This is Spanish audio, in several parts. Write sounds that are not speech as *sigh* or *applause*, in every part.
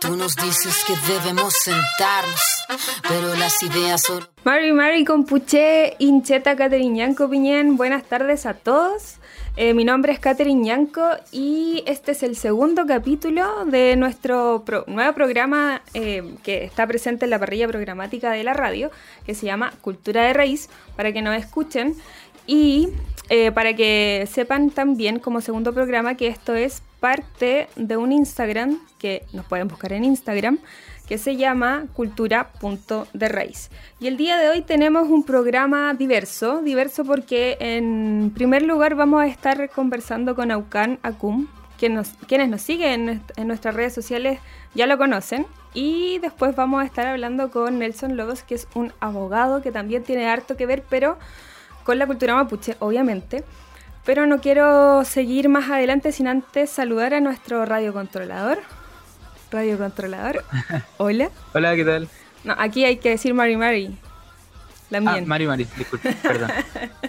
Tú nos dices que debemos sentarnos, pero las ideas solo... Mari Mari Compuche, Incheta Yanko Piñén, buenas tardes a todos. Eh, mi nombre es Catherine Yanko y este es el segundo capítulo de nuestro nuevo programa eh, que está presente en la parrilla programática de la radio, que se llama Cultura de Raíz, para que nos escuchen y eh, para que sepan también como segundo programa que esto es parte de un Instagram que nos pueden buscar en Instagram que se llama cultura.de Y el día de hoy tenemos un programa diverso, diverso porque en primer lugar vamos a estar conversando con Aucan Acum, nos, quienes nos siguen en, nuestras redes sociales ya lo conocen. Y después vamos a estar hablando con Nelson Lobos, que es un abogado que también tiene harto que ver, pero con la cultura mapuche, obviamente. Pero no quiero seguir más adelante sin antes saludar a nuestro radiocontrolador. Radiocontrolador. *laughs* Hola. Hola, ¿qué tal? No, aquí hay que decir Mari Mari. La mía. Ah, Mari Mari, disculpe, perdón.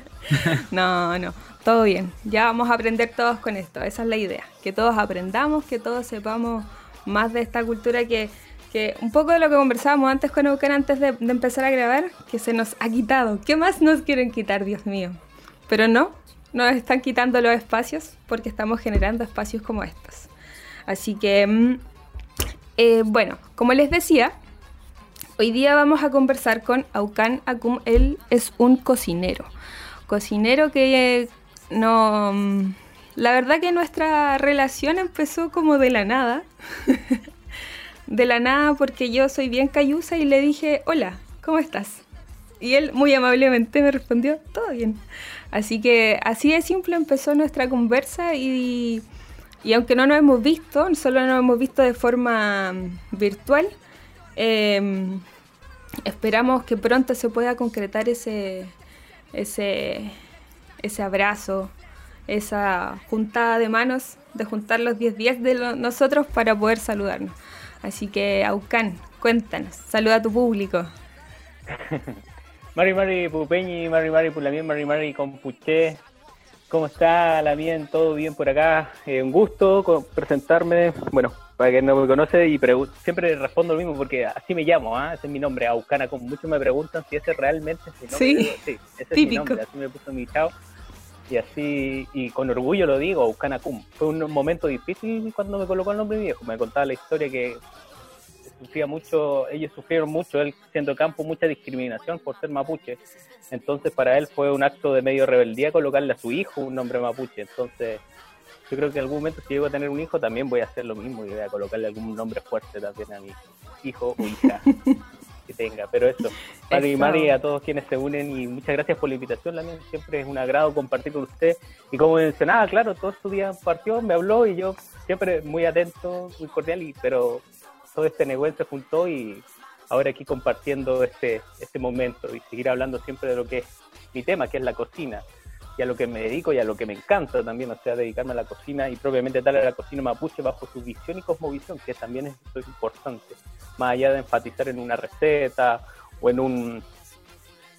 *laughs* no, no, todo bien. Ya vamos a aprender todos con esto. Esa es la idea. Que todos aprendamos, que todos sepamos más de esta cultura que, que un poco de lo que conversábamos antes con Eucan antes de, de empezar a grabar, que se nos ha quitado. ¿Qué más nos quieren quitar, Dios mío? Pero no, nos están quitando los espacios porque estamos generando espacios como estos. Así que, mm, eh, bueno, como les decía, hoy día vamos a conversar con Aucan Akum. Él es un cocinero. Cocinero que no... Mm, la verdad que nuestra relación empezó como de la nada. *laughs* de la nada porque yo soy bien cayusa y le dije, hola, ¿cómo estás? Y él muy amablemente me respondió, todo bien. Así que así de simple empezó nuestra conversa y, aunque no nos hemos visto, solo nos hemos visto de forma virtual, em, esperamos que pronto se pueda concretar ese, ese, ese abrazo, esa juntada de manos, de juntar los 10 días de nosotros para poder saludarnos. Así que, Aucan, cuéntanos, saluda a tu público. *laughs* Mari Mari Pupeñi, Mari Mari Pulamien, Mari Mari Compuché. ¿Cómo está la bien? ¿Todo bien por acá? Eh, un gusto presentarme. Bueno, para quien no me conoce y siempre respondo lo mismo porque así me llamo, ¿ah? ese es mi nombre, Aucana. Como muchos me preguntan si ese realmente es mi nombre. Sí, sí ese es mi nombre, así me puso mi chao. Y así, y con orgullo lo digo, Aucana Cum. Fue un momento difícil cuando me colocó el nombre viejo. Me contaba la historia que sufría mucho, ellos sufrieron mucho, él siendo campo, mucha discriminación por ser mapuche. Entonces para él fue un acto de medio rebeldía colocarle a su hijo un nombre mapuche. Entonces yo creo que en algún momento si llego a tener un hijo también voy a hacer lo mismo y voy a colocarle algún nombre fuerte también a mi hijo o hija *laughs* que tenga. Pero eso, Mari y Mari, a todos quienes se unen y muchas gracias por la invitación, también siempre es un agrado compartir con usted. Y como mencionaba, claro, todo su día partió, me habló y yo siempre muy atento, muy cordial, y, pero todo este negocio se juntó y ahora aquí compartiendo este, este momento y seguir hablando siempre de lo que es mi tema, que es la cocina, y a lo que me dedico y a lo que me encanta también, o sea, dedicarme a la cocina y propiamente tal a la cocina mapuche bajo su visión y cosmovisión, que también es, importante, más allá de enfatizar en una receta o en un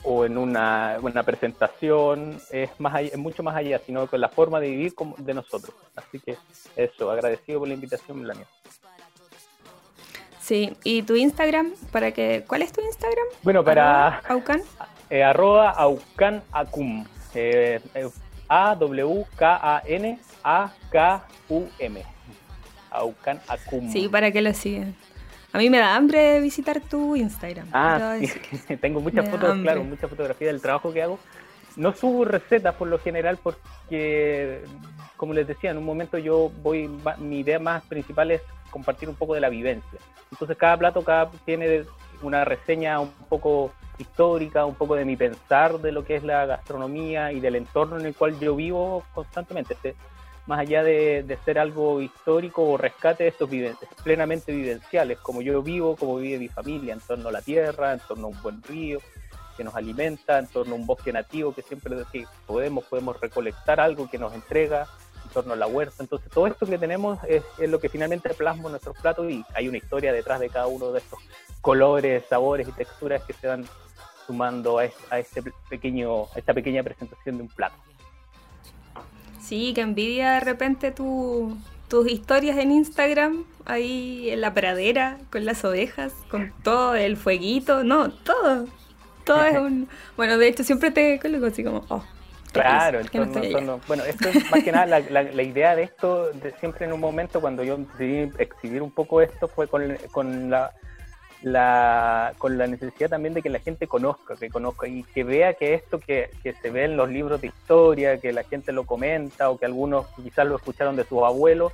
o en una, una presentación, es, más es mucho más allá, sino con la forma de vivir de nosotros. Así que eso, agradecido por la invitación, Melania. Sí, ¿y tu Instagram? para que ¿Cuál es tu Instagram? Bueno, para... Aucan. Eh, arroba Aucan Acum. Eh, eh, A-W-K-A-N-A-K-U-M. Aucan Acum. Sí, para que lo sigan. A mí me da hambre visitar tu Instagram. Ah, sí. *laughs* tengo muchas fotos, claro, muchas fotografías del trabajo que hago. No subo recetas por lo general porque, como les decía, en un momento yo voy, mi idea más principal es compartir un poco de la vivencia. Entonces cada plato cada tiene una reseña un poco histórica, un poco de mi pensar de lo que es la gastronomía y del entorno en el cual yo vivo constantemente. Este, más allá de, ser algo histórico o rescate de estos vivencias, plenamente vivenciales, como yo vivo, como vive mi familia, en torno a la tierra, en torno a un buen río que nos alimenta, en torno a un bosque nativo que siempre que podemos, podemos recolectar algo que nos entrega en torno a la huerta. Entonces, todo esto que tenemos es, lo que finalmente plasma en nuestros platos y hay una historia detrás de cada uno de estos colores, sabores y texturas que se van sumando a, este pequeño, a esta pequeña presentación de un plato. Sí, que envidia de repente tu, tus historias en Instagram, ahí en la pradera, con las ovejas, con todo el fueguito, no, todo. Todo es *laughs* un... Bueno, de hecho siempre te coloco así como, oh, Claro, bueno, esto es más que nada la, idea de esto, de siempre en un momento cuando yo decidí exhibir un poco esto fue con, con la, la, con la necesidad también de que la gente conozca, que conozca y que vea que esto que, que, se ve en los libros de historia, que la gente lo comenta o que algunos quizás lo escucharon de sus abuelos,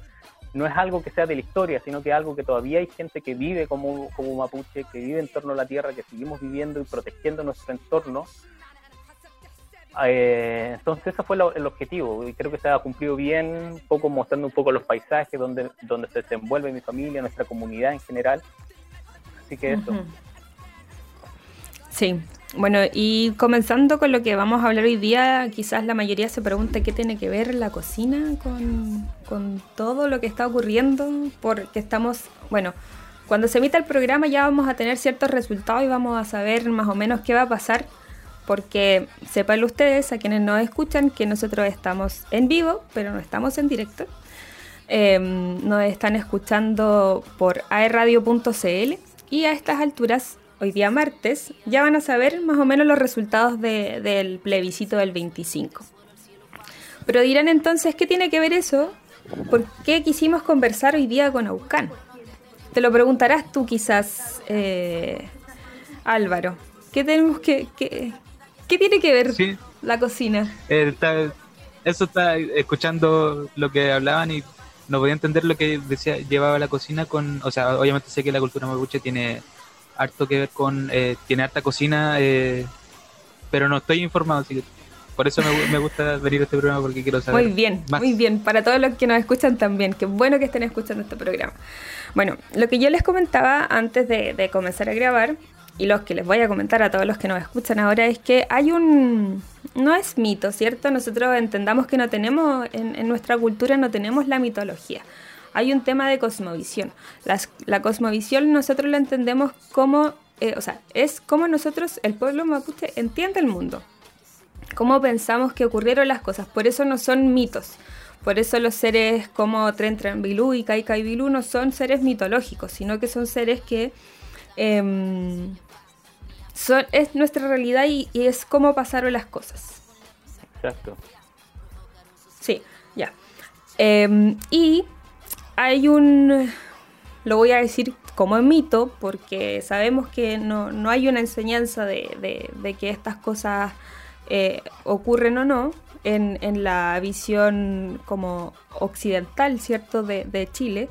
no es algo que sea de la historia, sino que es algo que todavía hay gente que vive como, como mapuche, que vive en torno a la tierra, que seguimos viviendo y protegiendo nuestro entorno eh, entonces ese fue el objetivo y creo que se ha cumplido bien, un poco mostrando un poco los paisajes donde, donde se desenvuelve mi familia, nuestra comunidad en general. Así que eso. Sí, bueno, y comenzando con lo que vamos a hablar hoy día, quizás la mayoría se pregunta qué tiene que ver la cocina con, con todo lo que está ocurriendo, porque estamos, bueno, cuando se emita el programa ya vamos a tener ciertos resultados y vamos a saber más o menos qué va a pasar porque sepan ustedes, a quienes nos escuchan, que nosotros estamos en vivo, pero no estamos en directo. Em, nos están escuchando por aerradio.cl y a estas alturas, hoy día martes, ya van a saber más o menos los resultados del plebiscito del 25. Pero dirán entonces, ¿qué tiene que ver eso? ¿Por qué quisimos conversar hoy día con Aucán? Te lo preguntarás tú quizás, eh, Álvaro. ¿Qué tenemos que, ¿Qué tiene que ver la cocina? Eh, eso está escuchando lo que hablaban y no podía entender lo que decía llevaba la cocina con, o sea, obviamente sé que la cultura mapuche tiene harto que ver con, eh, tiene harta cocina, eh, pero no estoy informado, así que por eso me, gusta venir a este programa porque quiero saber. Muy bien, muy bien. Para todos los que nos escuchan también, qué bueno que estén escuchando este programa. Bueno, lo que yo les comentaba antes de comenzar a grabar y los que les voy a comentar a todos los que nos escuchan ahora es que hay un... No es mito, ¿cierto? Nosotros entendamos que no tenemos, en, nuestra cultura no tenemos la mitología. Hay un tema de cosmovisión. la cosmovisión nosotros la entendemos como, eh, o sea, es como nosotros, el pueblo mapuche, entiende el mundo. Cómo pensamos que ocurrieron las cosas. Por eso no son mitos. Por eso los seres como Tren Tren Bilú y Kai Kai Bilú no son seres mitológicos, sino que son seres que em, es nuestra realidad y, es cómo pasaron las cosas. Exacto. Sí, ya. Em, y hay un, lo voy a decir como mito, porque sabemos que no, hay una enseñanza de, que estas cosas eh, ocurren o no en, la visión como occidental, ¿cierto?, de, Chile.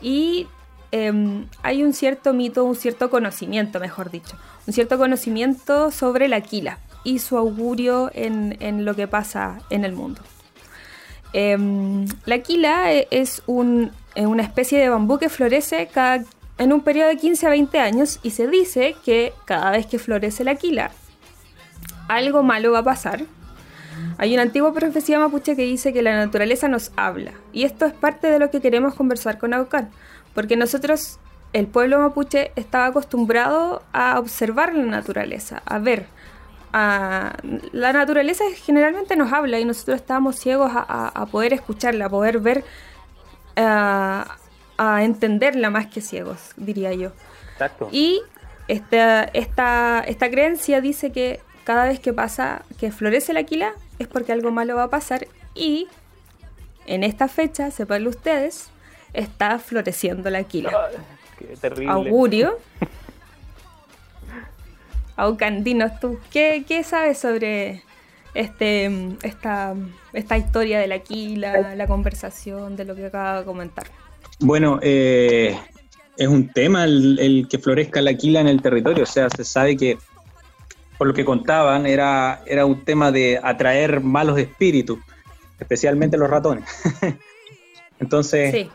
Y em, hay un cierto mito, un cierto conocimiento, mejor dicho, un cierto conocimiento sobre la Aquila y su augurio en, lo que pasa en el mundo. Em, la Aquila e, es una especie de bambú que florece en un periodo de 15 a 20 años y se dice que cada vez que florece la Aquila, algo malo va a pasar. Hay una antigua profecía mapuche que dice que la naturaleza nos habla y esto es parte de lo que queremos conversar con Aucán, porque nosotros el pueblo mapuche estaba acostumbrado a observar la naturaleza, a ver. la naturaleza generalmente nos habla y nosotros estábamos ciegos a, poder escucharla, a poder ver, a, entenderla más que ciegos, diría yo. Exacto. Y esta, esta, esta creencia dice que cada vez que pasa, que florece la aquila, es porque algo malo va a pasar y en esta fecha, sepan ustedes, está floreciendo la aquila. Qué terrible. Augurio. *laughs* Aucandinos, ¿tú qué, qué, sabes sobre este, esta, esta historia de la Aquila, la conversación, de lo que acaba de comentar? Bueno, eh, es un tema el, que florezca la Aquila en el territorio, o sea, se sabe que, por lo que contaban, era, era un tema de atraer malos espíritus, especialmente los ratones. *laughs* Entonces, sí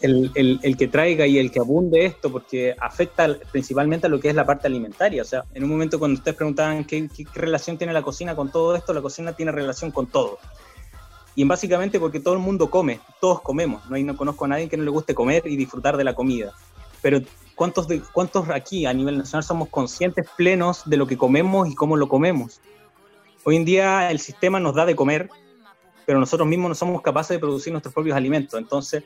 el, que traiga y el que abunde esto, porque afecta principalmente a lo que es la parte alimentaria. O sea, en un momento cuando ustedes preguntaban qué, relación tiene la cocina con todo esto, la cocina tiene relación con todo. Y básicamente porque todo el mundo come, todos comemos. No, no conozco a nadie que no le guste comer y disfrutar de la comida. Pero ¿cuántos, de, ¿cuántos aquí a nivel nacional somos conscientes plenos de lo que comemos y cómo lo comemos? Hoy en día el sistema nos da de comer pero nosotros mismos no somos capaces de producir nuestros propios alimentos. Entonces,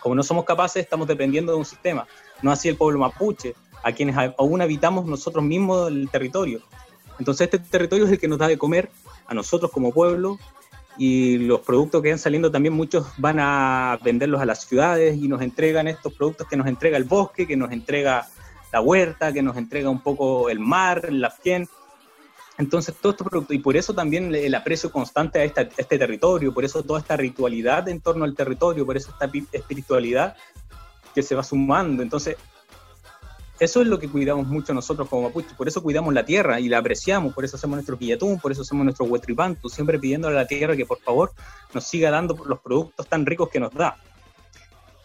como no somos capaces, estamos dependiendo de un sistema. No así el pueblo mapuche, a quienes aún habitamos nosotros mismos el territorio. Entonces este territorio es el que nos da de comer a nosotros como pueblo y los productos que van saliendo también muchos van a venderlos a las ciudades y nos entregan estos productos que nos entrega el bosque, que nos entrega la huerta, que nos entrega un poco el mar, la piel. Entonces, todo estos productos, y por eso también el aprecio constante a, este territorio, por eso toda esta ritualidad en torno al territorio, por eso esta espiritualidad que se va sumando. Entonces, eso es lo que cuidamos mucho nosotros como mapuches, por eso cuidamos la tierra y la apreciamos, por eso hacemos nuestro guillatún, por eso hacemos nuestro huetripantu, siempre pidiéndole a la tierra que por favor nos siga dando los productos tan ricos que nos da.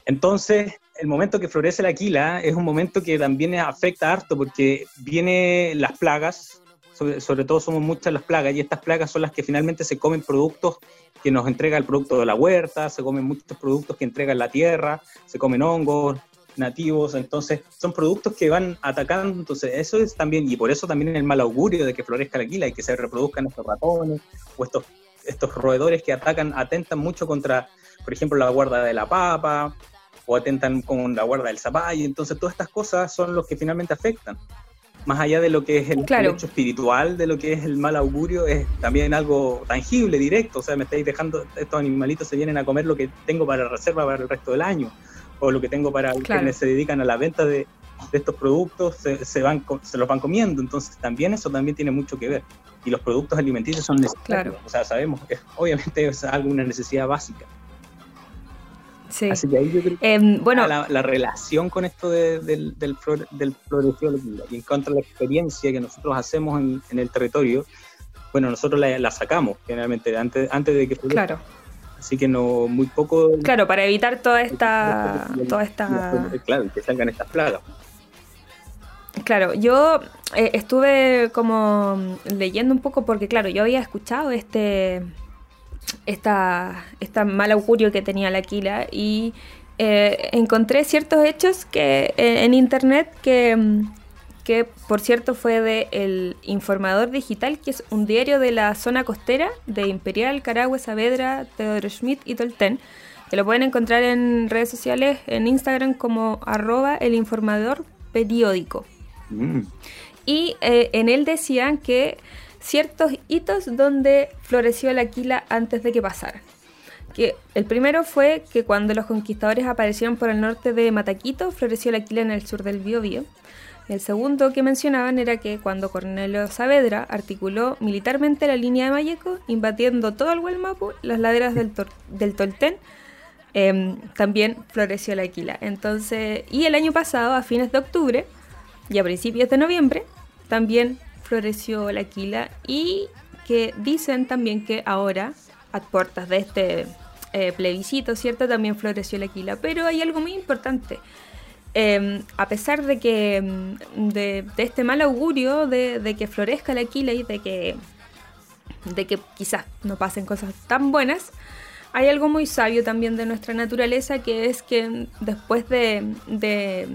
Entonces, el momento que florece la quila es un momento que también afecta harto porque vienen las plagas, sobre, todo somos muchas las plagas, y estas plagas son las que finalmente se comen productos que nos entrega el producto de la huerta, se comen muchos productos que entrega la tierra, se comen hongos, nativos, entonces son productos que van atacando, entonces eso es también, y por eso también el mal augurio de que florezca la quila y que se reproduzcan estos ratones o estos, estos roedores que atacan, atentan mucho contra, por ejemplo, la guarda de la papa o atentan con la guarda del zapallo, entonces todas estas cosas son los que finalmente afectan. Más allá de lo que es el, hecho espiritual, de lo que es el mal augurio, es también algo tangible, directo. O sea, me estáis dejando, estos animalitos se vienen a comer lo que tengo para reserva para el resto del año o lo que tengo para quienes se dedican a la venta de, estos productos se, van, se los van comiendo. Entonces también eso también tiene mucho que ver. Y los productos alimenticios son necesarios. O sea, sabemos que obviamente es algo, una necesidad básica. Sí. Así que ahí yo creo em, bueno, la, relación con esto del, del, del y en cuanto a la experiencia que nosotros hacemos en, el territorio, bueno, nosotros la, sacamos generalmente antes, antes de que Claro Así que no, muy poco. Claro, para evitar toda esta. toda esta... Claro, que salgan estas plagas. Claro, yo eh, estuve como leyendo un poco porque, claro, yo había escuchado este. Esta, esta mal augurio que tenía la Aquila y eh, encontré ciertos hechos que eh, en internet que que por cierto fue de El Informador Digital, que es un diario de la zona costera de Imperial, Carahue, Saavedra, Teodoro Schmidt y Tolten, que lo pueden encontrar en redes sociales, en Instagram como arroba el informador periódico. Mm. Y eh, en él decían que ciertos hitos donde floreció la quila antes de que pasara. Que el primero fue que cuando los conquistadores aparecieron por el norte de Mataquito, floreció la quila en el sur del Biobío. El segundo que mencionaban era que cuando Cornelio Saavedra articuló militarmente la línea de Mayeco, invadiendo todo el Huelmapu, las laderas del, del Tolten, em, también floreció la Aquila. Entonces, y el año pasado, a fines de octubre y a principios de noviembre, también floreció la Aquila y que dicen también que ahora, a puertas de este eh, plebiscito, ¿cierto? También floreció la Aquila. Pero hay algo muy importante Em, a pesar de que em, de, este mal augurio de, que florezca la aquila y de que, de que quizás no pasen cosas tan buenas, hay algo muy sabio también de nuestra naturaleza que es que después de,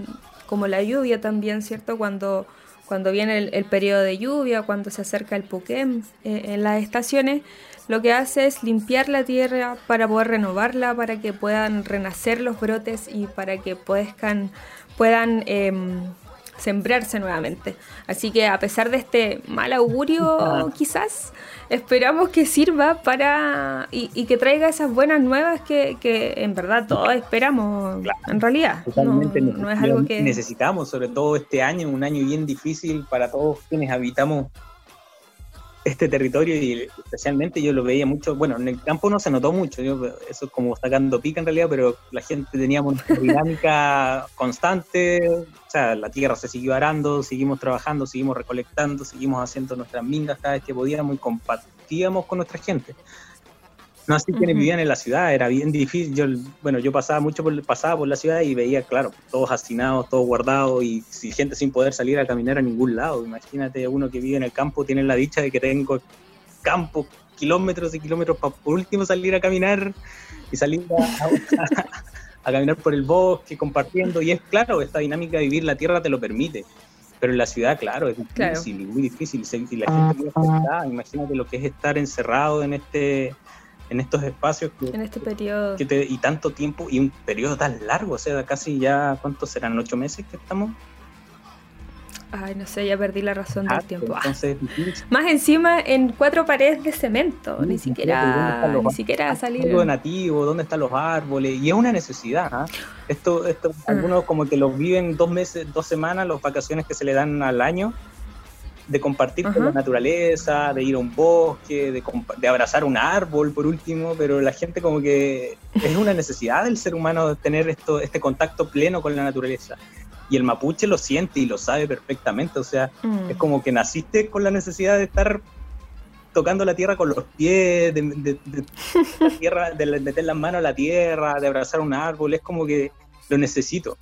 como la lluvia también, ¿cierto? Cuando, cuando viene el, periodo de lluvia, cuando se acerca el Puquem eh, en las estaciones, lo que hace es limpiar la tierra para poder renovarla, para que puedan renacer los brotes y para que puedan, puedan em, sembrarse nuevamente. Así que a pesar de este mal augurio *laughs* quizás, esperamos que sirva para y, que traiga esas buenas nuevas que, en verdad todos esperamos en realidad. Totalmente no, es algo que necesitamos, sobre todo este año, un año bien difícil para todos quienes habitamos este territorio y especialmente yo lo veía mucho, bueno, en el campo no se notó mucho, eso es como sacando pica en realidad, pero la gente teníamos una *laughs* dinámica constante, o sea, la tierra se siguió arando, seguimos trabajando, seguimos recolectando, seguimos haciendo nuestras mingas cada vez que podíamos y compartíamos con nuestra gente. No así quienes vivían en la ciudad, era bien difícil. Yo, bueno, yo pasaba mucho por, pasaba por la ciudad y veía, claro, todos hacinados, todos guardados y gente sin poder salir a caminar a ningún lado. Imagínate uno que vive en el campo, tiene la dicha de que tengo campo, kilómetros y kilómetros para por último salir a caminar y salir *laughs* a, caminar por el bosque, compartiendo. Y es claro, esta dinámica de vivir la tierra te lo permite. Pero en la ciudad, claro, es difícil, muy difícil. Y la gente muy afectada. Imagínate lo que es estar encerrado en este en estos espacios que, en este periodo. que te- y tanto tiempo y un periodo tan largo, o sea, casi ya, ¿cuántos serán? ¿Ocho meses que estamos? Ay, no sé, ya perdí la razón del tiempo. Ah. Entonces. Más encima en cuatro paredes de cemento, Sí, ni siquiera, ¿dónde están los ni siquiera salir. algo nativo, dónde están los árboles, y es una necesidad. ¿ah? Esto, esto Ah. algunos como que los viven dos meses, dos semanas, las vacaciones que se le dan al año, de compartir con la naturaleza, de ir a un bosque, de, abrazar un árbol por último, pero la gente como que es una necesidad del ser humano tener esto, este contacto pleno con la naturaleza. Y el mapuche lo siente y lo sabe perfectamente, o sea, Mm. es como que naciste con la necesidad de estar tocando la tierra con los pies, de, de- de- *laughs* la tierra, de meter las manos a la tierra, de abrazar un árbol, es como que lo necesito.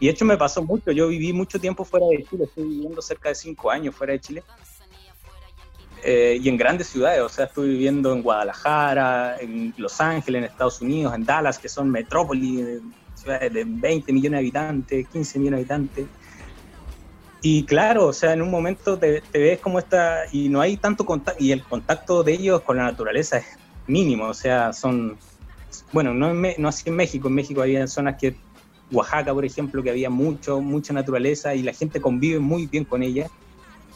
Y de hecho me pasó mucho, yo viví mucho tiempo fuera de Chile, estoy viviendo cerca de cinco años fuera de Chile. Eh, y en grandes ciudades, o sea, estuve viviendo en Guadalajara, en Los Ángeles, en Estados Unidos, en Dallas, que son metrópolis, eh, ciudades de 20 millones de habitantes, 15 millones de habitantes. Y claro, o sea, en un momento te, te ves como esta, y no hay tanto contacto, y el contacto de ellos con la naturaleza es mínimo, o sea, son, bueno, no, en no así en México, en México había zonas que, Oaxaca, por ejemplo, que había mucho, mucha naturaleza y la gente convive muy bien con ella,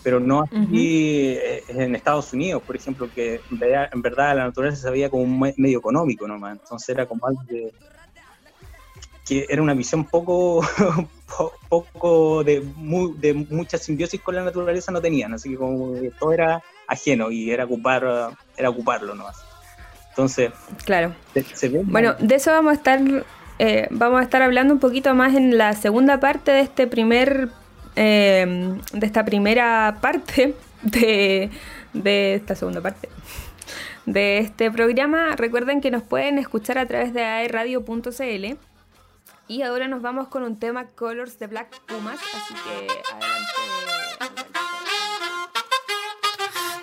pero no así eh, en Estados Unidos, por ejemplo, que en verdad, en verdad la naturaleza se veía como un me- medio económico nomás, entonces era como algo que, que era una visión poco, *laughs* po- poco de, mu- de mucha simbiosis con la naturaleza no tenían, así que como que todo era ajeno y era ocupar, era ocuparlo nomás. Entonces, Claro. se, se ve Bueno, de eso vamos a estar eh, vamos a estar hablando un poquito más en la segunda parte de este primer eh, de esta primera parte de, de esta segunda parte de este programa. Recuerden que nos pueden escuchar a través de aeradio.cl y ahora nos vamos con un tema Colors de Black Pumas, así que adelante.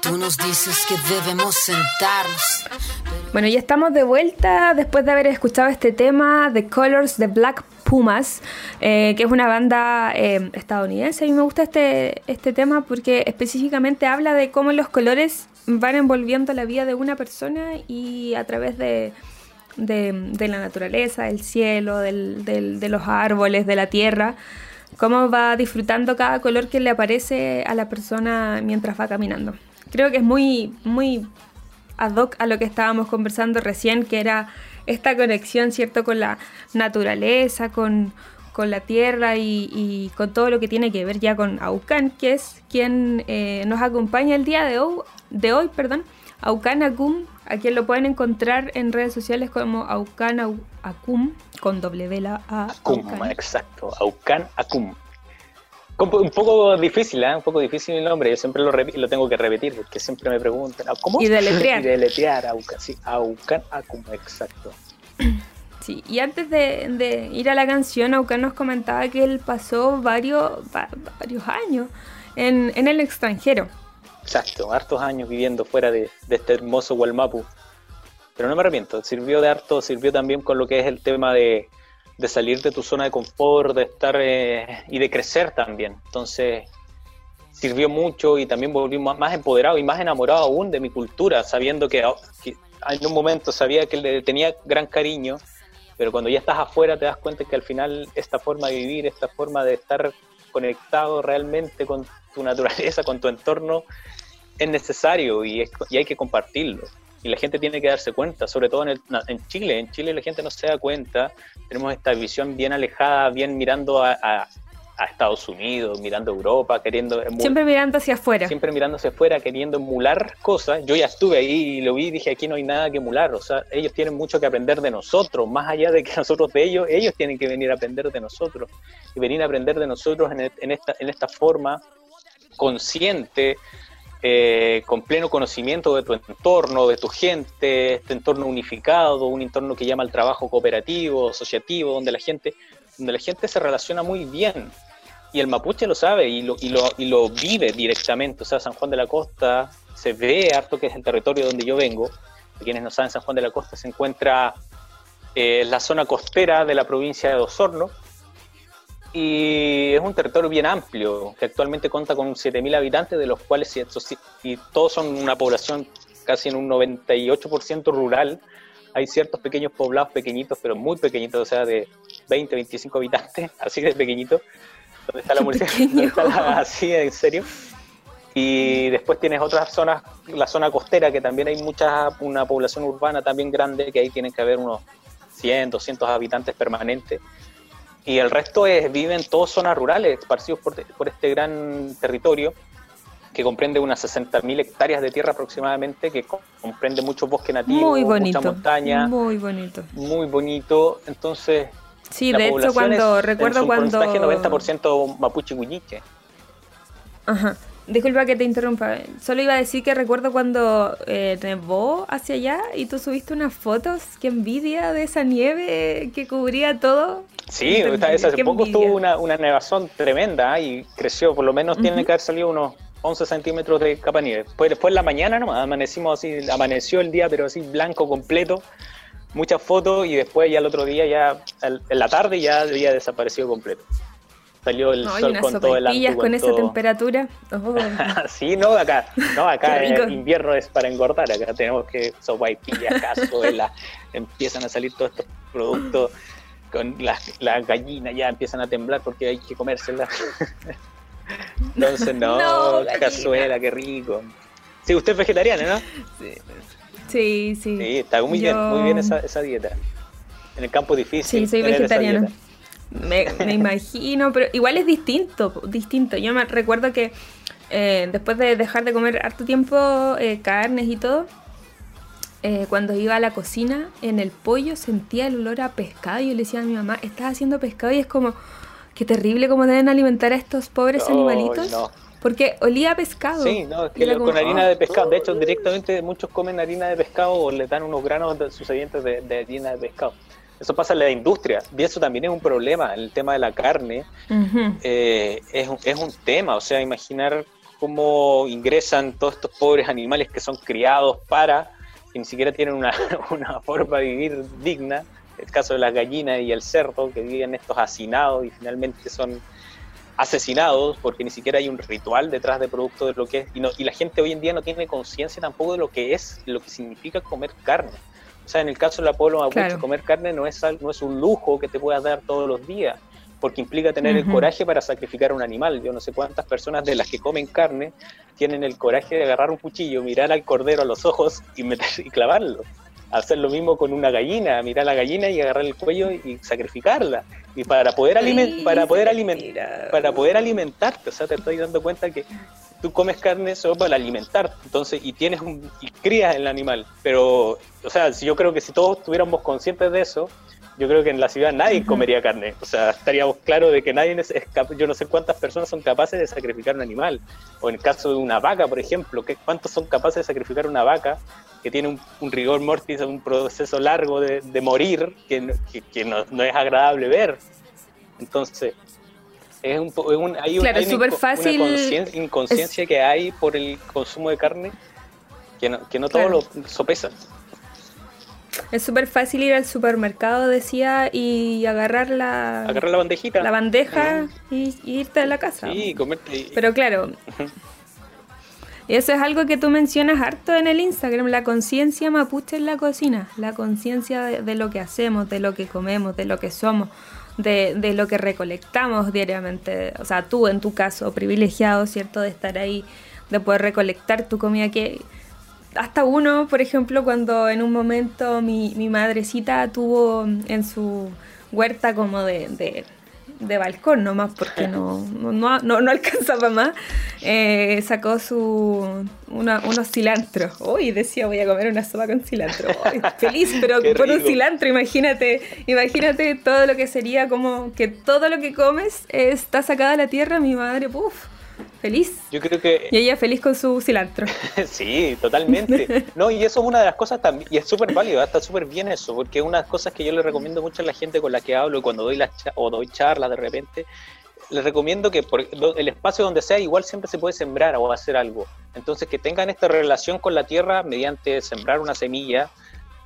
Tú nos dices que debemos sentarnos. Bueno, ya estamos de vuelta después de haber escuchado este tema The Colors de Black Pumas, eh, que es una banda eh, estadounidense. A mí me gusta este, este tema porque específicamente habla de cómo los colores van envolviendo la vida de una persona y a través de, de, de la naturaleza, del cielo, del- del- de los árboles, de la tierra, cómo va disfrutando cada color que le aparece a la persona mientras va caminando. Creo que es muy, muy ad hoc a lo que estábamos conversando recién, que era esta conexión, ¿cierto?, con la naturaleza, con, con la tierra y, y con todo lo que tiene que ver ya con Aucan, que es quien eh, nos acompaña el día de hoy, de hoy perdón, Aucan Acum, a quien lo pueden encontrar en redes sociales como Aucan Au- Acum, con doble la A. Acum, exacto. Aucan Acum. Un poco difícil, ¿eh? Un poco difícil el nombre. Yo siempre lo, lo tengo que repetir porque siempre me preguntan. ¿ah, ¿Cómo? Y deletrear. *laughs* y deletrear, Aucan, sí. Aucan Acum, exacto. *clears throat* Sí, y antes de, de ir a la canción, Aucan nos comentaba que él pasó varios, va- varios años en, en el extranjero. Exacto. Hartos años viviendo fuera de, de este hermoso Gualmapu. Pero no me arrepiento. Sirvió de harto, sirvió también con lo que es el tema de, de salir de tu zona de confort, de estar eh, y de crecer también. Entonces, sirvió mucho y también volví más, más empoderado y más enamorado aún de mi cultura, sabiendo que, que en un momento sabía que le tenía gran cariño, pero cuando ya estás afuera te das cuenta que al final esta forma de vivir, esta forma de estar conectado realmente con tu naturaleza, con tu entorno, es necesario y, es- y hay que compartirlo. Y la gente tiene que darse cuenta, sobre todo en, el- en Chile. En Chile la gente no se da cuenta. Tenemos esta visión bien alejada, bien mirando a, a- a Estados Unidos, mirando a Europa, queriendo emu- Siempre mirando hacia afuera. siempre mirando hacia afuera, queriendo emular cosas. Yo ya estuve ahí y lo vi y dije, aquí no hay nada que emular. O sea, ellos tienen mucho que aprender de nosotros, más allá de que *laughs* nosotros de ellos, ellos tienen que venir a aprender de nosotros. Y venir a aprender de nosotros en, e- en esta, en esta forma consciente, eh, con pleno conocimiento de tu entorno, de tu gente, este entorno unificado, un entorno que llama al trabajo cooperativo, asociativo, donde la gente, donde la gente se relaciona muy bien. Y el mapuche lo sabe y lo, y, lo, y lo vive directamente. O sea, San Juan de la Costa se ve harto que es el territorio donde yo vengo. Quienes no saben, San Juan de la Costa se encuentra eh, en la zona costera de la provincia de Osorno. Y es un territorio bien amplio, que actualmente cuenta con 7.000 habitantes, de los cuales y todos son una población casi en un 98% rural. Hay ciertos pequeños poblados pequeñitos, pero muy pequeñitos, o sea, de 20, 25 habitantes, *laughs* así de pequeñitos, donde está la *laughs* municipalidad, así en serio. Y después tienes otras zonas, la zona costera, que también hay mucha, una población urbana también grande, que ahí tienen que haber unos 100, 200 habitantes permanentes. Y el resto es, viven todas zonas rurales, esparcidos por, por este gran territorio, que comprende unas 60.000 hectáreas de tierra aproximadamente, que comprende mucho bosque nativo, muy bonito, mucha montaña. Muy bonito. Muy bonito. Entonces, Sí, de hecho, cuando recuerdo en cuando. 90% mapuche guñiche. Ajá. Disculpa que te interrumpa. Solo iba a decir que recuerdo cuando eh, nevó hacia allá y tú subiste unas fotos. Qué envidia de esa nieve que cubría todo. Sí, hace poco tuvo una, una nevazón tremenda y creció. Por lo menos tiene que haber salido unos 11 centímetros de capa nieve. Después en la mañana nomás amanecimos así, amaneció el día, pero así blanco completo. Muchas fotos y después ya el otro día, ya en la tarde, ya había desaparecido completo salió el sol con todo el antico, con esa temperatura. Oh. *laughs* sí, no, acá, no, *laughs* acá el invierno es para engordar, acá tenemos que sopaipillas, *laughs* cazuela, empiezan a salir todos estos productos con las la gallinas ya empiezan a temblar porque hay que comérselas. *laughs* Entonces, *laughs* no, cazuela, qué rico. Sí, usted es vegetariana, ¿no? Sí, sí. Sí, sí está muy bien, muy bien esa, esa dieta. En el campo difícil. Sí, soy vegetariana. Me, imagino, pero igual es distinto, distinto. Yo me recuerdo que eh, después de dejar de comer harto tiempo eh, carnes y todo, eh, cuando iba a la cocina, en el pollo sentía el olor a pescado y yo le decía a mi mamá, estás haciendo pescado y es como, qué terrible cómo deben alimentar a estos pobres animalitos. Porque olía a pescado. Sí, no, es que con harina de pescado. De hecho, directamente muchos comen harina de pescado o le dan unos granos sucedientes de, de harina de pescado. Eso pasa en la industria y eso también es un problema. El tema de la carne eh, es, es, un tema. O sea, imaginar cómo ingresan todos estos pobres animales que son criados para, que ni siquiera tienen una, *laughs* una forma de vivir digna. El caso de las gallinas y el cerdo, que viven estos hacinados y finalmente son asesinados porque ni siquiera hay un ritual detrás de producto de lo que es. Y, no, y la gente hoy en día no tiene conciencia tampoco de lo que es, lo que significa comer carne. O sea, en el caso del pueblo mapuche, comer carne no es, no es un lujo que te puedas dar todos los días, porque implica tener el coraje para sacrificar un animal. Yo no sé cuántas personas de las que comen carne tienen el coraje de agarrar un cuchillo, mirar al cordero a los ojos y, meter, y clavarlo. Hacer lo mismo con una gallina, mirar a la gallina y agarrar el cuello y sacrificarla. Y para poder, aliment para, poder alimentar para poder alimentarte, o sea, te estoy dando cuenta que tú comes carne solo para alimentar, entonces, y tienes un, y crías el animal, pero, o sea, si yo creo que si todos estuviéramos conscientes de eso, yo creo que en la ciudad nadie comería carne, o sea, estaríamos claros de que nadie es, yo no sé cuántas personas son capaces de sacrificar un animal, o en el caso de una vaca, por ejemplo, ¿qué, ¿cuántos son capaces de sacrificar una vaca que tiene un, rigor mortis, un proceso largo de, morir que, que, no, no es agradable ver? Entonces, es un, hay, claro, una, fácil. inconsciencia que hay por el consumo de carne que no, que no todo lo sopesa. Es súper fácil ir al supermercado, decía, y agarrar la, agarrar la bandejita. La bandeja y, irte a la casa. Sí, comerte. Pero claro, y eso es algo que tú mencionas harto en el Instagram, la conciencia mapuche en la cocina, la conciencia de, lo que hacemos, de lo que comemos, de lo que somos de, lo que recolectamos diariamente. O sea, tú en tu caso, privilegiado, ¿cierto? De estar ahí, de poder recolectar tu comida que... Hasta uno, por ejemplo, cuando en un momento mi, mi madrecita tuvo en su huerta como de de balcón nomás porque *laughs* no, no, no, no alcanzaba más, eh, sacó su unos cilantros. Uy, decía voy a comer una sopa con cilantro. *laughs* feliz, pero por un cilantro, imagínate, imagínate todo lo que sería como que todo lo que comes está sacado de la tierra, mi madre, puff feliz. Yo creo que... Y ella feliz con su cilantro. *laughs* sí, totalmente. No, y eso es una de las cosas también, y es súper válido, está súper bien eso, porque es una de las cosas que yo le recomiendo mucho a la gente con la que hablo cuando doy las o doy charlas de repente, les recomiendo que por el espacio donde sea igual siempre se puede sembrar o hacer algo. Entonces que tengan esta relación con la tierra mediante sembrar una semilla,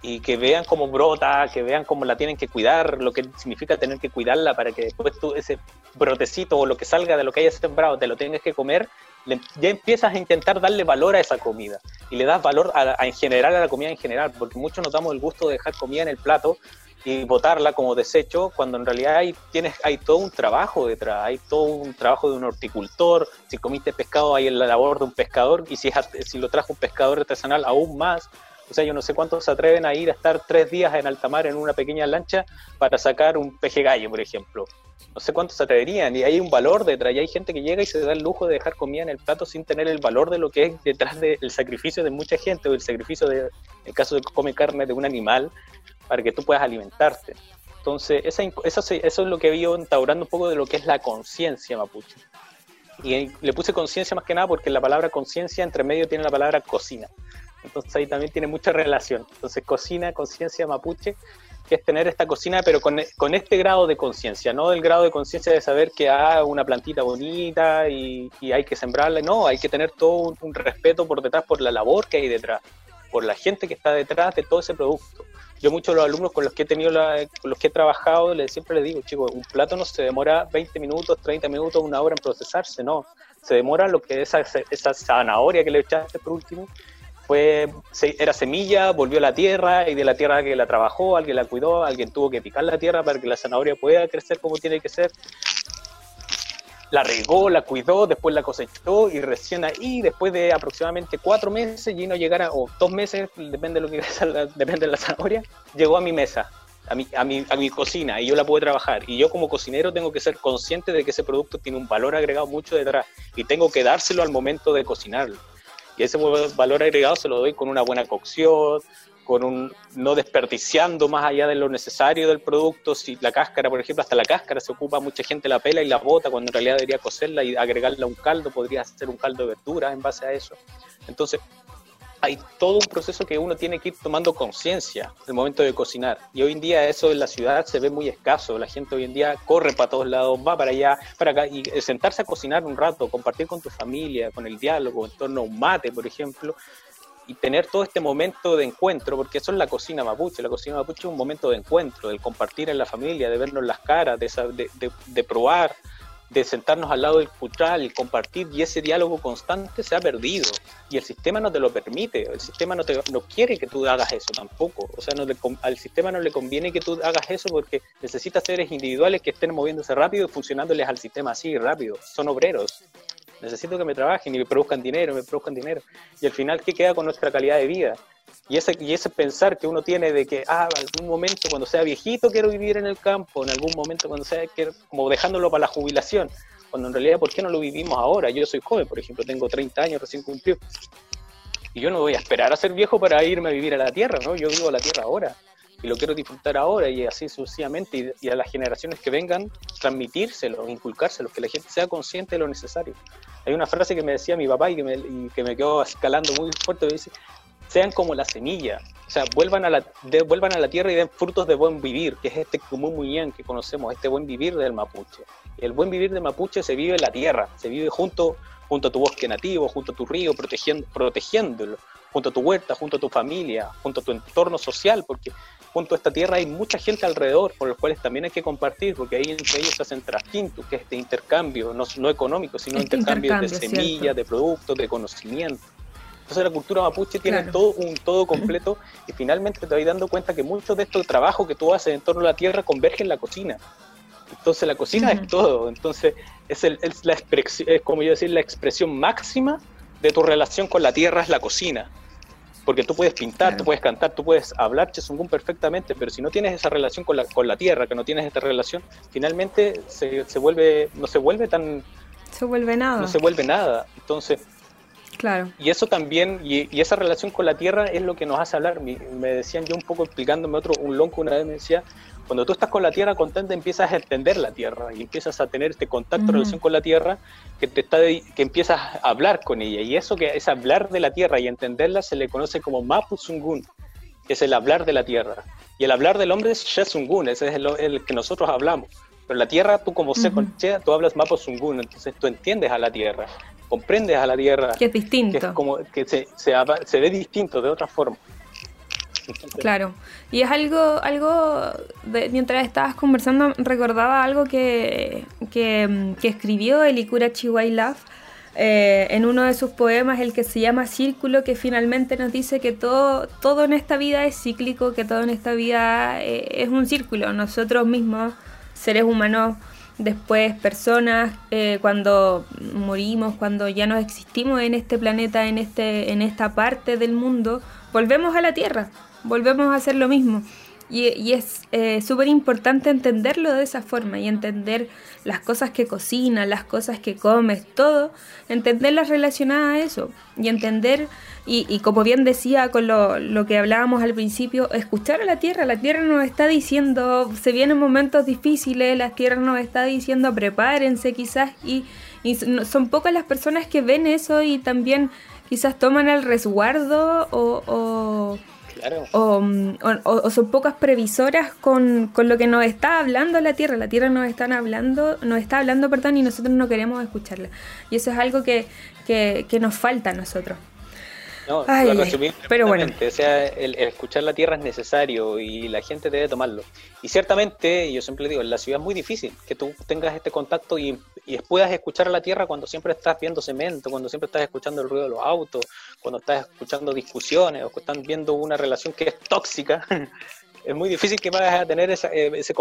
y que vean cómo brota, que vean cómo la tienen que cuidar, lo que significa tener que cuidarla para que después tú ese brotecito o lo que salga de lo que hayas sembrado te lo tengas que comer ya empiezas a intentar darle valor a esa comida y le das valor a, en general a la comida en general, porque muchos nos damos el gusto de dejar comida en el plato y botarla como desecho, cuando en realidad hay, tienes, hay todo un trabajo detrás, hay todo un trabajo de un horticultor, si comiste pescado hay la labor de un pescador y si, si lo trajo un pescador artesanal aún más, o sea, yo no sé cuántos se atreven a ir a estar tres días en alta mar en una pequeña lancha para sacar un peje gallo, por ejemplo. No sé cuántos se atreverían. Y hay un valor detrás. Y hay gente que llega y se da el lujo de dejar comida en el plato sin tener el valor de lo que es detrás del sacrificio de mucha gente o el sacrificio, de, en caso de que come carne de un animal, para que tú puedas alimentarte. Entonces, eso es lo que vio instaurando un poco de lo que es la conciencia mapuche. Y le puse conciencia más que nada porque la palabra conciencia entre medio tiene la palabra cocina. Entonces ahí también tiene mucha relación. Entonces cocina, conciencia mapuche, que es tener esta cocina, pero con, con este grado de conciencia, no del grado de conciencia de saber que hay una plantita bonita y, hay que sembrarla, no, hay que tener todo un, respeto por detrás, por la labor que hay detrás, por la gente que está detrás de todo ese producto. Yo muchos de los alumnos con los que he tenido, con los que he trabajado, les, siempre les digo, chicos, un plato no se demora 20 minutos, 30 minutos, una hora en procesarse, no. Se demora lo que es esa, esa zanahoria que le echaste por último, fue, era semilla, volvió a la tierra y de la tierra que la trabajó, alguien la cuidó, alguien tuvo que picar la tierra para que la zanahoria pueda crecer como tiene que ser. La regó, la cuidó, después la cosechó y recién ahí, después de aproximadamente cuatro meses, y no llegara, o dos meses, depende de lo que *laughs* depende de la zanahoria, llegó a mi mesa, a mi, a, mi, a mi cocina y yo la puedo trabajar. Y yo como cocinero tengo que ser consciente de que ese producto tiene un valor agregado mucho detrás y tengo que dárselo al momento de cocinarlo. Y ese valor agregado se lo doy con una buena cocción, con un no desperdiciando más allá de lo necesario del producto. Si la cáscara, por ejemplo, hasta la cáscara se ocupa, mucha gente la pela y la bota cuando en realidad debería cocerla y agregarle a un caldo, podría hacer un caldo de verduras en base a eso. Entonces, hay todo un proceso que uno tiene que ir tomando conciencia el momento de cocinar. Y hoy en día eso en la ciudad se ve muy escaso. La gente hoy en día corre para todos lados, va para allá, para acá. Y sentarse a cocinar un rato, compartir con tu familia, con el diálogo, en torno a un mate, por ejemplo, y tener todo este momento de encuentro, porque eso es la cocina mapuche. La cocina mapuche es un momento de encuentro, del compartir en la familia, de vernos las caras, de, de, de probar, de sentarnos al lado del cultural y compartir y ese diálogo constante se ha perdido. Y el sistema no te lo permite, el sistema no, te, no quiere que tú hagas eso tampoco, o sea, no al sistema no le conviene que tú hagas eso porque necesita seres individuales que estén moviéndose rápido y funcionándoles al sistema así rápido, son obreros, necesito que me trabajen y me produzcan dinero, me produzcan dinero. Y al final, ¿qué queda con nuestra calidad de vida? Y ese, y ese pensar que uno tiene de que, ah, algún momento cuando sea viejito quiero vivir en el campo, en algún momento cuando sea, quiero, como dejándolo para la jubilación, cuando en realidad, ¿por qué no lo vivimos ahora? Yo soy joven, por ejemplo, tengo 30 años recién cumplido. Y yo no voy a esperar a ser viejo para irme a vivir a la tierra, ¿no? Yo vivo a la tierra ahora y lo quiero disfrutar ahora y así sucesivamente y, a las generaciones que vengan transmitírselo, inculcárselo, que la gente sea consciente de lo necesario. Hay una frase que me decía mi papá y que me, y que me quedó escalando muy fuerte, que dice, sean como la semilla, o sea, vuelvan a la, vuelvan a la tierra y den frutos de buen vivir, que es este común muy bien que conocemos, este buen vivir del mapuche. El buen vivir del mapuche se vive en la tierra, se vive junto, junto a tu bosque nativo, junto a tu río, protegiendo, protegiéndolo, junto a tu huerta, junto a tu familia, junto a tu entorno social, porque junto a esta tierra hay mucha gente alrededor, por los cuales también hay que compartir, porque ahí entre ellos se hacen trastintos, que es este intercambio, no, no económico, sino este intercambio, de semillas, de productos, de conocimiento. Entonces la cultura mapuche tiene todo un todo completo *clears throat* y finalmente te vas dando cuenta que mucho de estos trabajos que tú haces en torno a la tierra convergen en la cocina. Entonces la cocina es todo. Entonces es, el, es, la es como yo decir, la expresión máxima de tu relación con la tierra es la cocina. Porque tú puedes pintar, tú puedes cantar, tú puedes hablar chesungún perfectamente, pero si no tienes esa relación con la, con la tierra, que no tienes esta relación, finalmente se, se vuelve, no se vuelve tan... Se vuelve nada. No se vuelve nada. Entonces, Claro. Y eso también, y, esa relación con la tierra es lo que nos hace hablar. Me, decían yo un poco explicándome otro, un lonco una vez me decía, cuando tú estás con la tierra contenta empiezas a entender la tierra y empiezas a tener este contacto, relación con la tierra, que te está que empiezas a hablar con ella. Y eso que es hablar de la tierra y entenderla se le conoce como Mapuzungun, que es el hablar de la tierra. Y el hablar del hombre es Shesungun, ese es el, que nosotros hablamos. Pero la tierra, tú como uh tú hablas Mapuzungun, entonces tú entiendes a la tierra comprendes a la Tierra. Que es distinto. Que, es como, que se, se, ve distinto de otra forma. claro. Y es algo, algo mientras estabas conversando, recordaba algo que, que, que escribió el Ikura Chihuahua eh, en uno de sus poemas, el que se llama Círculo, que finalmente nos dice que todo, todo en esta vida es cíclico, que todo en esta vida eh, es un círculo. Nosotros mismos, seres humanos, después personas, eh, cuando morimos, cuando ya no existimos en este planeta, en, este, en esta parte del mundo, volvemos a la Tierra, volvemos a hacer lo mismo. Y, es eh, súper importante entenderlo de esa forma y entender las cosas que cocinas, las cosas que comes, todo, entenderlas relacionadas a eso y entender, y, como bien decía con lo, lo, que hablábamos al principio, escuchar a la tierra. La tierra nos está diciendo, se vienen momentos difíciles, la tierra nos está diciendo prepárense quizás y, y son pocas las personas que ven eso y también quizás toman el resguardo o o, son pocas previsoras con, lo que nos está hablando la Tierra. La Tierra nos están hablando, nos está hablando, perdón, y nosotros no queremos escucharla. Y eso es algo que, que nos falta a nosotros. No, pero bueno. O sea, el, escuchar la tierra es necesario y la gente debe tomarlo. Y ciertamente, yo siempre digo, en la ciudad es muy difícil que tú tengas este contacto y, y puedas escuchar la tierra cuando siempre estás viendo cemento, cuando siempre estás escuchando el ruido de los autos, cuando estás escuchando discusiones o que están viendo una relación que es tóxica. *laughs* es muy difícil que vayas a tener esa, eh, ese,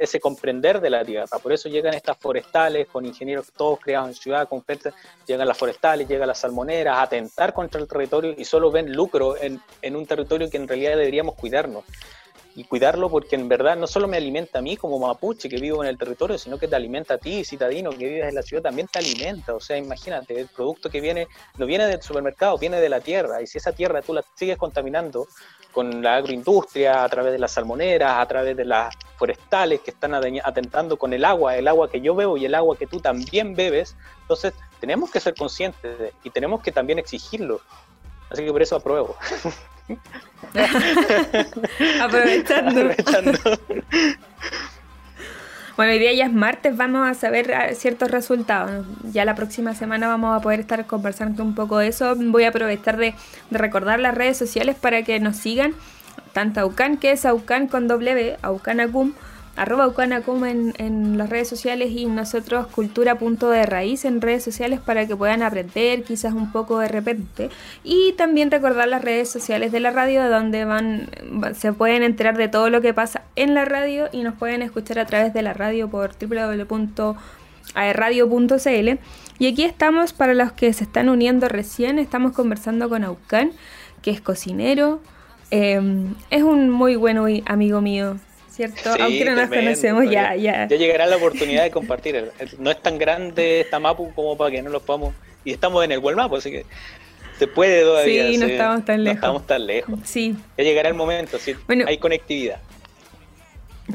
ese comprender de la tierra. Por eso llegan estas forestales con ingenieros todos creados en ciudad, con llegan las forestales, llegan las salmoneras a atentar contra el territorio y solo ven lucro en, en un territorio que en realidad deberíamos cuidarnos y cuidarlo porque en verdad no solo me alimenta a mí como mapuche que vivo en el territorio, sino que te alimenta a ti, citadino que vives en la ciudad, también te alimenta. O sea, imagínate, el producto que viene no viene del supermercado, viene de la tierra. Y si esa tierra tú la sigues contaminando con la agroindustria, a través de las salmoneras, a través de las forestales que están atentando con el agua, el agua que yo bebo y el agua que tú también bebes, entonces tenemos que ser conscientes y tenemos que también exigirlo. Así que por eso apruebo. *laughs* Aprovechando. *laughs* Bueno, hoy día ya es martes, vamos a saber ah, ciertos resultados. Ya la próxima semana vamos a poder estar conversando un poco de eso. Voy a aprovechar de, recordar las redes sociales para que nos sigan. Tanto Aucan, que es Aucan con W, Aucanacum, arroba Ucanacum en, en las redes sociales y nosotros cultura punto de raíz en redes sociales para que puedan aprender quizás un poco de repente. Y también recordar las redes sociales de la radio donde van se pueden enterar de todo lo que pasa en la radio y nos pueden escuchar a través de la radio por www.aerradio.cl y aquí estamos para los que se están uniendo recién estamos conversando con Aucan que es cocinero. Eh, es un muy buen amigo mío ¿cierto? Aunque no nos conocemos, ya, ya. Ya llegará la oportunidad de compartir. No es tan grande esta mapu como para que no lo podamos. Y estamos en el World Map, así que se puede todavía. Sí, no estamos tan lejos. No estamos tan lejos. Sí. Ya llegará el momento, sí. hay conectividad.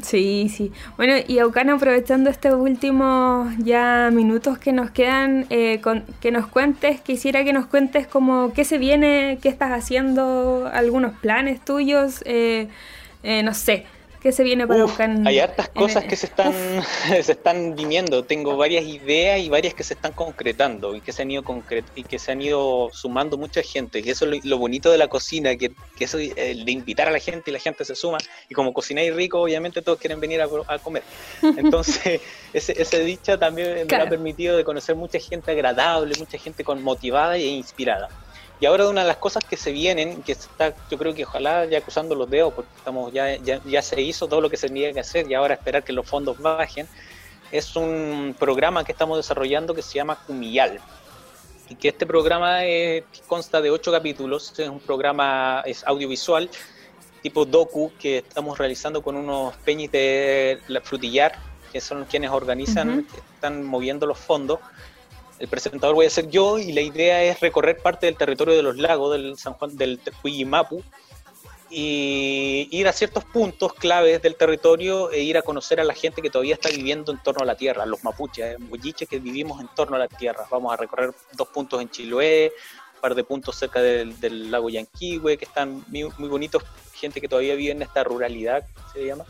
Sí, sí. Bueno, y Aucano, aprovechando estos últimos ya minutos que nos quedan, eh, que nos cuentes, quisiera que nos cuentes como qué se viene, qué estás haciendo, algunos planes tuyos, eh, eh, no sé, ¿Qué se viene para buscar? Hay hartas cosas que se están, *laughs* se están viniendo. Tengo varias ideas y varias que se están concretando y que se han ido y que se han ido sumando mucha gente. Y eso es lo, bonito de la cocina, que, que eso de invitar a la gente y la gente se suma. Y como cocináis rico, obviamente todos quieren venir a, comer. *laughs* Entonces, ese, ese dicho también me ha permitido de conocer mucha gente agradable, mucha gente con motivada e inspirada. Y ahora una de las cosas que se vienen, que está, yo creo que ojalá ya acusando los dedos, porque estamos ya, ya, se hizo todo lo que se tenía que hacer y ahora esperar que los fondos bajen, es un programa que estamos desarrollando que se llama Cumillal. Y que este programa consta de ocho capítulos, es un programa es audiovisual tipo docu que estamos realizando con unos peñis de la frutillar, que son quienes organizan, que están moviendo los fondos el presentador voy a ser yo y la idea es recorrer parte del territorio de los lagos del San Juan del Mapu y ir a ciertos puntos claves del territorio e ir a conocer a la gente que todavía está viviendo en torno a la tierra, los mapuches, eh, que vivimos en torno a la tierra. Vamos a recorrer dos puntos en Chiloé, un par de puntos cerca del, lago Yanquihue, que están muy, muy, bonitos, gente que todavía vive en esta ruralidad, se llama,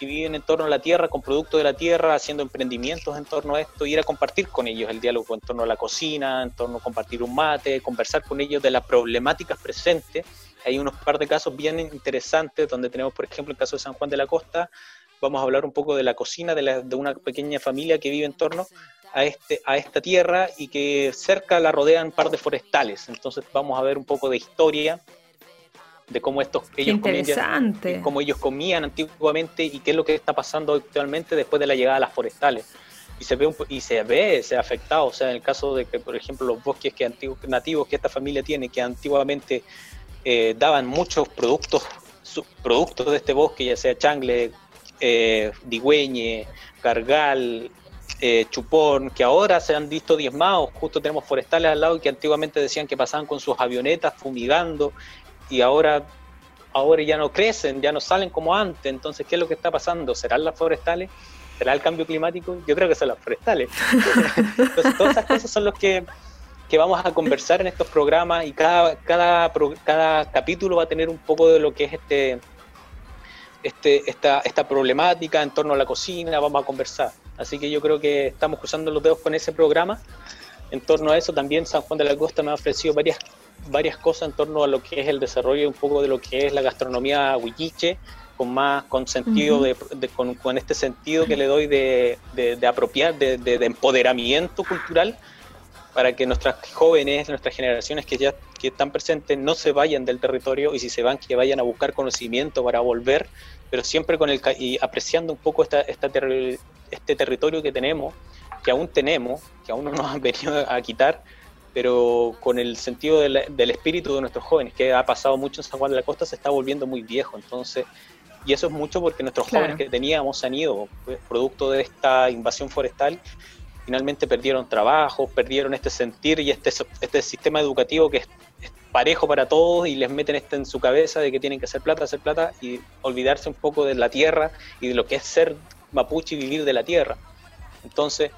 que viven en torno a la tierra, con productos de la tierra, haciendo emprendimientos en torno a esto, ir a compartir con ellos el diálogo en torno a la cocina, en torno a compartir un mate, conversar con ellos de las problemáticas presentes. Hay unos par de casos bien interesantes donde tenemos, por ejemplo, el caso de San Juan de la Costa, vamos a hablar un poco de la cocina de, una pequeña familia que vive en torno a, este, a esta tierra y que cerca la rodean par de forestales. Entonces vamos a ver un poco de historia de cómo estos ellos comían, cómo ellos comían antiguamente y qué es lo que está pasando actualmente después de la llegada de las forestales. Y se ve y se ve se ha afectado, o sea, en el caso de que por ejemplo los bosques que antiguos, nativos que esta familia tiene, que antiguamente eh, daban muchos productos productos de este bosque, ya sea changle, eh, digüeñe, cargal, eh, chupón, que ahora se han visto diezmados, justo tenemos forestales al lado que antiguamente decían que pasaban con sus avionetas fumigando y ahora, ahora ya no crecen, ya no salen como antes. Entonces, ¿qué es lo que está pasando? ¿Serán las forestales? ¿Será el cambio climático? Yo creo que son las forestales. *laughs* Entonces, todas esas cosas son los que, que vamos a conversar en estos programas y cada, cada, cada capítulo va a tener un poco de lo que es este, este, esta, esta problemática en torno a la cocina, vamos a conversar. Así que yo creo que estamos cruzando los dedos con ese programa. En torno a eso también San Juan de la Costa me ha ofrecido varias varias cosas en torno a lo que es el desarrollo un poco de lo que es la gastronomía huilliche, con más con sentido de, con, este sentido que le doy de, de, apropiar, de, empoderamiento cultural para que nuestras jóvenes, nuestras generaciones que ya que están presentes no se vayan del territorio y si se van que vayan a buscar conocimiento para volver, pero siempre con el y apreciando un poco esta, esta este territorio que tenemos, que aún tenemos, que aún no nos han venido a quitar, pero con el sentido del, espíritu de nuestros jóvenes, que ha pasado mucho en San Juan de la Costa, se está volviendo muy viejo. Entonces, y eso es mucho porque nuestros jóvenes que teníamos han ido, pues, producto de esta invasión forestal, finalmente perdieron trabajo, perdieron este sentir y este, este sistema educativo que es, parejo para todos y les meten esto en su cabeza de que tienen que hacer plata, hacer plata y olvidarse un poco de la tierra y de lo que es ser mapuche y vivir de la tierra. Entonces,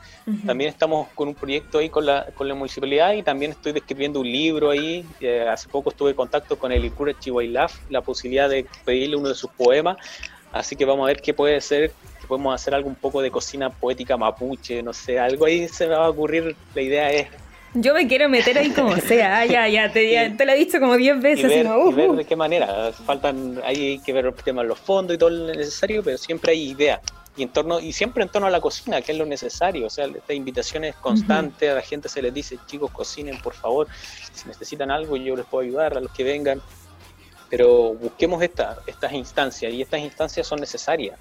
también estamos con un proyecto ahí con la, con la municipalidad y también estoy escribiendo un libro ahí. Eh, hace poco estuve en contacto con el Icura Chihuailaf, la posibilidad de pedirle uno de sus poemas. Así que vamos a ver qué puede ser, que podemos hacer algo un poco de cocina poética mapuche, no sé, algo ahí se me va a ocurrir. La idea es yo me quiero meter ahí como sea, ah, ya, ya, te, *laughs* te lo he dicho como 10 veces. Y ver, de qué manera, faltan, hay que ver el tema de los fondos y todo lo necesario, pero siempre hay ideas y en torno y siempre en torno a la cocina, que es lo necesario, o sea, esta invitación es constante, a la gente se les dice, chicos, cocinen, por favor, si necesitan algo yo les puedo ayudar, a los que vengan, pero busquemos esta, estas instancias y estas instancias son necesarias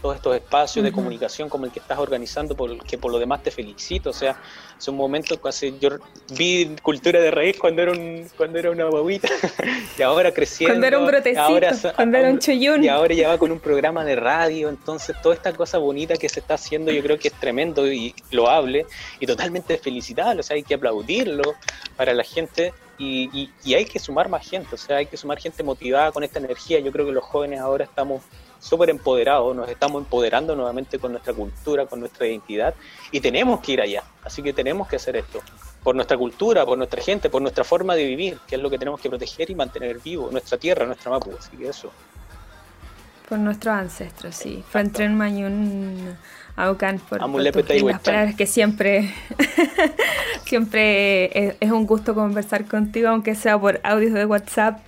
todos estos espacios de comunicación como el que estás organizando, por, que por lo demás te felicito. O sea, es un momento casi yo vi cultura de raíz cuando era un, cuando era una guaguita *laughs* y ahora creciendo. Cuando era un brotecito, ahora, cuando era un choyún. Y ahora ya va con un programa de radio, entonces toda esta cosa bonita que se está haciendo yo creo que es tremendo y loable y totalmente felicitable, o sea, hay que aplaudirlo para la gente y, y, y, hay que sumar más gente, o sea, hay que sumar gente motivada con esta energía. Yo creo que los jóvenes ahora estamos súper empoderados, nos estamos empoderando nuevamente con nuestra cultura, con nuestra identidad y tenemos que ir allá, así que tenemos que hacer esto, por nuestra cultura, por nuestra gente, por nuestra forma de vivir, que es lo que tenemos que proteger y mantener vivo, nuestra tierra, nuestra Mapu, así que eso. Por nuestros ancestros, sí. Fantren Mayun Aucan, por, por las palabras que siempre, *laughs* siempre es, un gusto conversar contigo, aunque sea por audios de WhatsApp,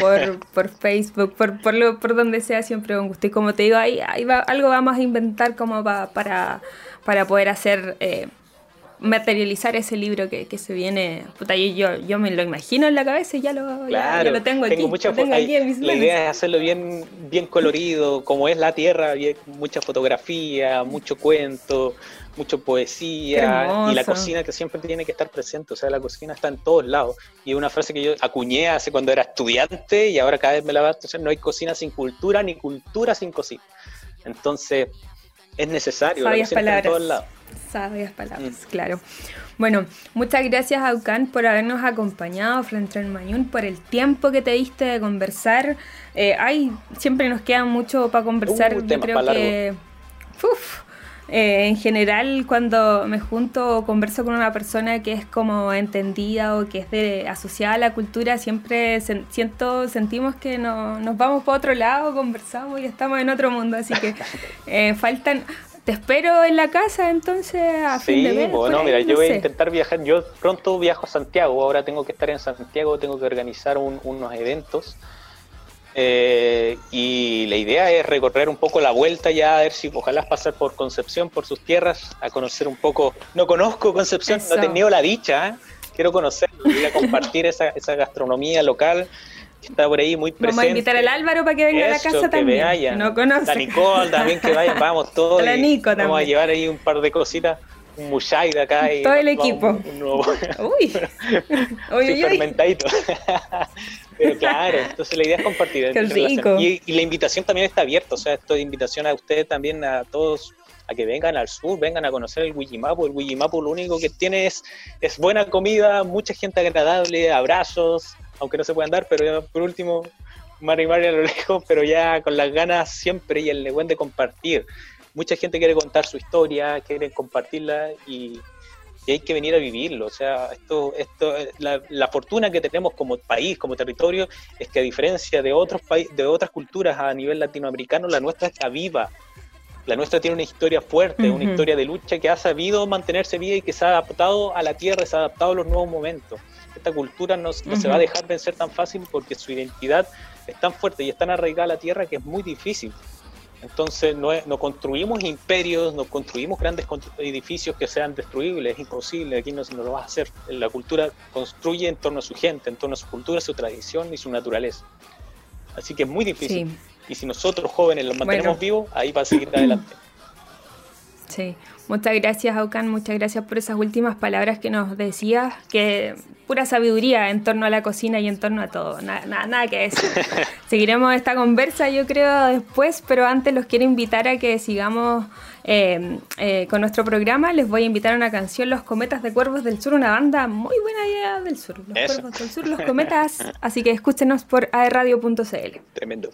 por, por Facebook, por, por, lo, por donde sea, siempre un gusto. Y como te digo, ahí, ahí va, algo vamos a inventar como va, para, para poder hacer... Eh, materializar ese libro que, que se viene. Puta, yo, yo me lo imagino en la cabeza y ya lo, ya, lo tengo, aquí, La idea es hacerlo bien, bien colorido, como es la tierra, mucha fotografía, mucho cuento, mucha poesía y la cocina que siempre tiene que estar presente. O sea, la cocina está en todos lados. Y una frase que yo acuñé hace cuando era estudiante y ahora cada vez me la va a hacer, no hay cocina sin cultura ni cultura sin cocina. Entonces, es necesario. Sabias palabras. Sabias palabras, mm. claro. Bueno, muchas gracias Aucan por habernos acompañado frente al Mayún, por el tiempo que te diste de conversar. Eh, siempre nos queda mucho para conversar. Uh, Yo creo que. Eh, en general, cuando me junto o converso con una persona que es como entendida o que es de, asociada a la cultura, siempre siento, sentimos que no, nos vamos para otro lado, conversamos y estamos en otro mundo. Así que *laughs* eh, faltan. Te espero en la casa entonces a fin de mes. Bueno, mira, yo voy a intentar viajar. Yo pronto viajo a Santiago. Ahora tengo que estar en Santiago, tengo que organizar unos eventos Eh, y la idea es recorrer un poco la vuelta ya, a ver si ojalá pasar por Concepción, por sus tierras, a conocer un poco. No conozco Concepción, no he tenido la dicha, ¿eh? quiero conocerlo, a compartir esa, esa gastronomía local que está por ahí muy presente. Vamos a invitar al Álvaro para que venga a la casa también. No conoce. La Nicole también que vayan, vamos *laughs* todos. La Nico también. Vamos a llevar ahí un par de cositas un mushai de acá. Y Todo el equipo. *laughs* Uy. *laughs* Uy, fermentadito. *laughs* Pero claro, entonces la idea es compartir. Qué rico. Y, la invitación también está abierta, o sea, esto es invitación a ustedes también, a todos, a que vengan al sur, vengan a conocer el Wijimapu. El Wijimapu lo único que tiene es, es buena comida, mucha gente agradable, abrazos, aunque no se puedan dar, pero ya por último, Mari Mari a lo lejos, pero ya con las ganas siempre y el buen de compartir mucha gente quiere contar su historia, quiere compartirla y, hay que venir a vivirlo. O sea, esto, esto, la, fortuna que tenemos como país, como territorio, es que a diferencia de otros países, de otras culturas a nivel latinoamericano, la nuestra está viva. La nuestra tiene una historia fuerte, una historia de lucha que ha sabido mantenerse viva y que se ha adaptado a la tierra, se ha adaptado a los nuevos momentos. Esta cultura no, se va a dejar vencer tan fácil porque su identidad es tan fuerte y es tan arraigada a la tierra que es muy difícil. Entonces no, no, construimos imperios, no construimos grandes edificios que sean destruibles, es imposible, aquí no, no lo va a hacer. La cultura construye en torno a su gente, en torno a su cultura, su tradición y su naturaleza. Así que es muy difícil. Y si nosotros jóvenes los mantenemos vivos, ahí va a seguir adelante. *clears throat* Sí, muchas gracias Aucan, muchas gracias por esas últimas palabras que nos decías, que pura sabiduría en torno a la cocina y en torno a todo, nada, nada, que decir. *laughs* Seguiremos esta conversa yo creo después, pero antes los quiero invitar a que sigamos eh, eh, con nuestro programa. Les voy a invitar a una canción, Los Cometas de Cuervos del Sur, una banda muy buena idea del sur, Los Cuervos del Sur, Los Cometas, *laughs* así que escúchenos por aerradio.cl. Tremendo.